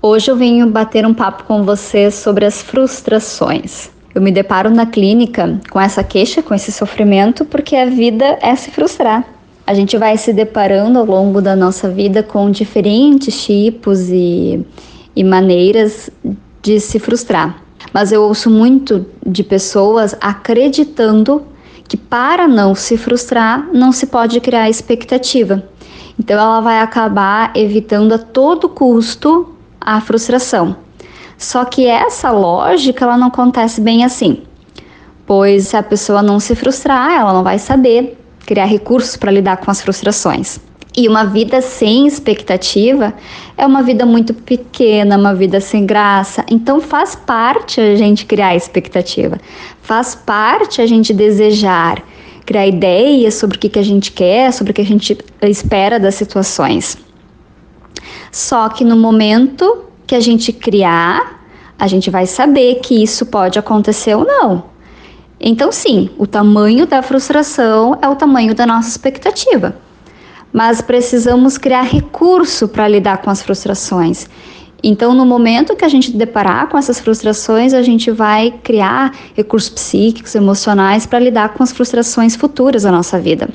Hoje eu venho bater um papo com você sobre as frustrações. Eu me deparo na clínica com essa queixa, com esse sofrimento, porque a vida é se frustrar. A gente vai se deparando ao longo da nossa vida com diferentes tipos e, e maneiras de se frustrar. Mas eu ouço muito de pessoas acreditando que para não se frustrar não se pode criar expectativa. Então ela vai acabar evitando a todo custo a frustração. Só que essa lógica ela não acontece bem assim. Pois se a pessoa não se frustrar, ela não vai saber criar recursos para lidar com as frustrações. E uma vida sem expectativa é uma vida muito pequena, uma vida sem graça. Então faz parte a gente criar expectativa, faz parte a gente desejar, criar ideias sobre o que, que a gente quer, sobre o que a gente espera das situações. Só que no momento que a gente criar, a gente vai saber que isso pode acontecer ou não. Então, sim, o tamanho da frustração é o tamanho da nossa expectativa. Mas precisamos criar recurso para lidar com as frustrações. Então, no momento que a gente deparar com essas frustrações, a gente vai criar recursos psíquicos, emocionais para lidar com as frustrações futuras da nossa vida.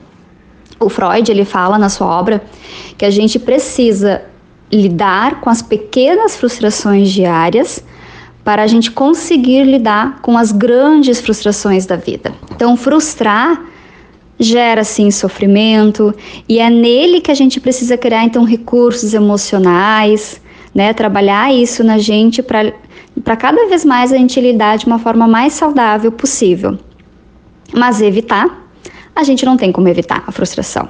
O Freud ele fala na sua obra que a gente precisa lidar com as pequenas frustrações diárias para a gente conseguir lidar com as grandes frustrações da vida. Então, frustrar gera sim sofrimento e é nele que a gente precisa criar então recursos emocionais, né? Trabalhar isso na gente para para cada vez mais a gente lidar de uma forma mais saudável possível. Mas evitar, a gente não tem como evitar a frustração.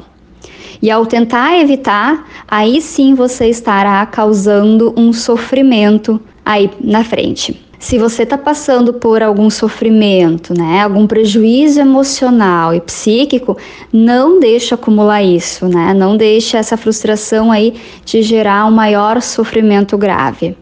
E ao tentar evitar, aí sim você estará causando um sofrimento aí na frente. Se você está passando por algum sofrimento, né, algum prejuízo emocional e psíquico, não deixe acumular isso, né? Não deixe essa frustração aí te gerar um maior sofrimento grave.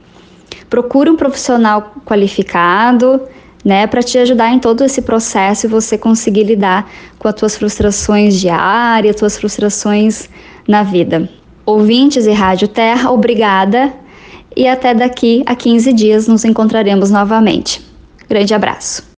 Procure um profissional qualificado, né, para te ajudar em todo esse processo e você conseguir lidar com as tuas frustrações diárias, tuas frustrações na vida. Ouvintes e Rádio Terra, obrigada e até daqui a 15 dias nos encontraremos novamente. Grande abraço.